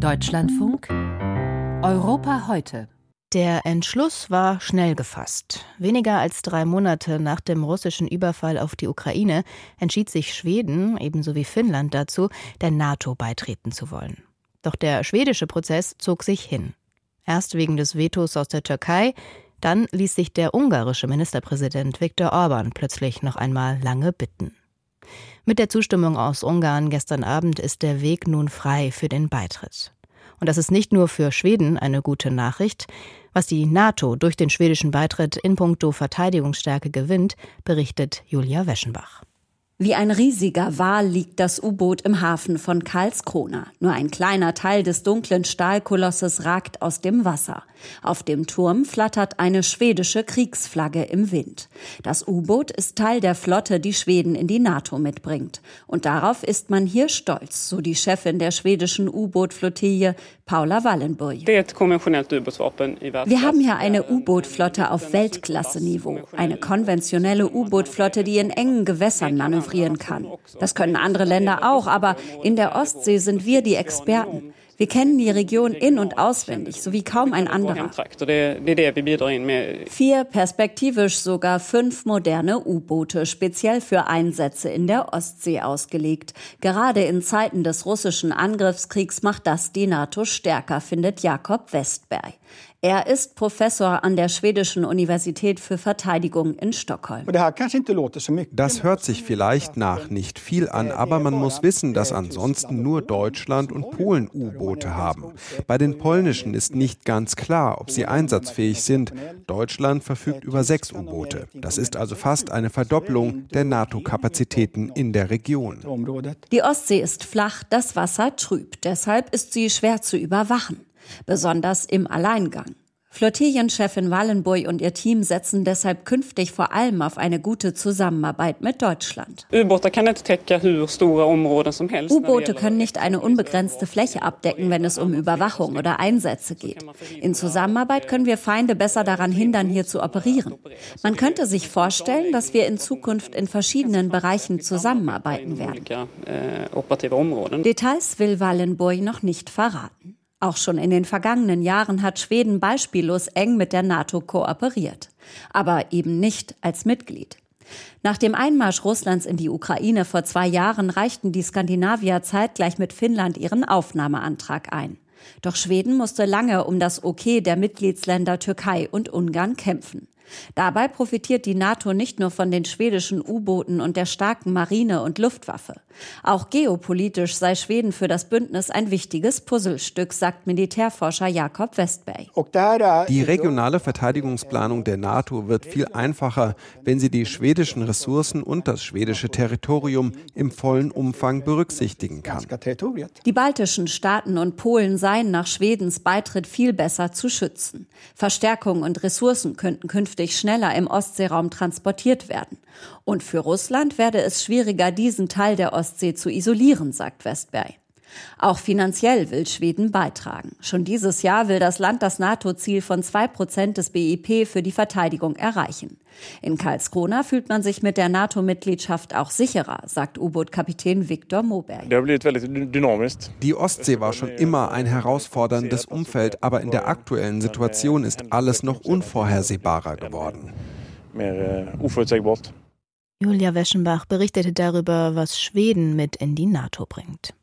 Deutschlandfunk Europa heute. Der Entschluss war schnell gefasst. Weniger als drei Monate nach dem russischen Überfall auf die Ukraine entschied sich Schweden, ebenso wie Finnland, dazu, der NATO beitreten zu wollen. Doch der schwedische Prozess zog sich hin. Erst wegen des Vetos aus der Türkei, dann ließ sich der ungarische Ministerpräsident Viktor Orban plötzlich noch einmal lange bitten. Mit der Zustimmung aus Ungarn gestern Abend ist der Weg nun frei für den Beitritt. Und das ist nicht nur für Schweden eine gute Nachricht. Was die NATO durch den schwedischen Beitritt in puncto Verteidigungsstärke gewinnt, berichtet Julia Weschenbach. Wie ein riesiger Wal liegt das U-Boot im Hafen von Karlskrona. Nur ein kleiner Teil des dunklen Stahlkolosses ragt aus dem Wasser. Auf dem Turm flattert eine schwedische Kriegsflagge im Wind. Das U-Boot ist Teil der Flotte, die Schweden in die NATO mitbringt. Und darauf ist man hier stolz, so die Chefin der schwedischen U-Boot-Flottille, Paula Wallenburg. Wir haben hier eine U-Boot-Flotte auf Weltklasse-Niveau. Eine konventionelle U-Boot-Flotte, die in engen Gewässern manövriert manövrieren kann. Das können andere Länder auch, aber in der Ostsee sind wir die Experten. Wir kennen die Region in- und auswendig, so wie kaum ein anderer. Vier, perspektivisch sogar fünf moderne U-Boote, speziell für Einsätze in der Ostsee ausgelegt. Gerade in Zeiten des russischen Angriffskriegs macht das die NATO stärker, findet Jakob Westberg. Er ist Professor an der Schwedischen Universität für Verteidigung in Stockholm. Das hört sich vielleicht nach nicht viel an, aber man muss wissen, dass ansonsten nur Deutschland und Polen U-Boote haben. Bei den polnischen ist nicht ganz klar, ob sie einsatzfähig sind. Deutschland verfügt über sechs U-Boote. Das ist also fast eine Verdopplung der NATO-Kapazitäten in der Region. Die Ostsee ist flach, das Wasser trüb. Deshalb ist sie schwer zu überwachen besonders im Alleingang. Flottillenchefin Wallenburg und ihr Team setzen deshalb künftig vor allem auf eine gute Zusammenarbeit mit Deutschland. U-Boote können nicht eine unbegrenzte Fläche abdecken, wenn es um Überwachung oder Einsätze geht. In Zusammenarbeit können wir Feinde besser daran hindern, hier zu operieren. Man könnte sich vorstellen, dass wir in Zukunft in verschiedenen Bereichen zusammenarbeiten werden. Details will Wallenburg noch nicht verraten. Auch schon in den vergangenen Jahren hat Schweden beispiellos eng mit der NATO kooperiert, aber eben nicht als Mitglied. Nach dem Einmarsch Russlands in die Ukraine vor zwei Jahren reichten die Skandinavier zeitgleich mit Finnland ihren Aufnahmeantrag ein. Doch Schweden musste lange um das Okay der Mitgliedsländer Türkei und Ungarn kämpfen. Dabei profitiert die NATO nicht nur von den schwedischen U-Booten und der starken Marine und Luftwaffe. Auch geopolitisch sei Schweden für das Bündnis ein wichtiges Puzzlestück, sagt Militärforscher Jakob Westberg. Die regionale Verteidigungsplanung der NATO wird viel einfacher, wenn sie die schwedischen Ressourcen und das schwedische Territorium im vollen Umfang berücksichtigen kann. Die baltischen Staaten und Polen seien nach Schwedens Beitritt viel besser zu schützen. Verstärkung und Ressourcen könnten künftig schneller im Ostseeraum transportiert werden. Und für Russland werde es schwieriger, diesen Teil der Ostsee zu isolieren, sagt Westberg. Auch finanziell will Schweden beitragen. Schon dieses Jahr will das Land das NATO-Ziel von zwei Prozent des BIP für die Verteidigung erreichen. In Karlskrona fühlt man sich mit der NATO-Mitgliedschaft auch sicherer, sagt U-Boot-Kapitän Viktor Moberg. Die Ostsee war schon immer ein herausforderndes Umfeld, aber in der aktuellen Situation ist alles noch unvorhersehbarer geworden. Julia Weschenbach berichtete darüber, was Schweden mit in die NATO bringt.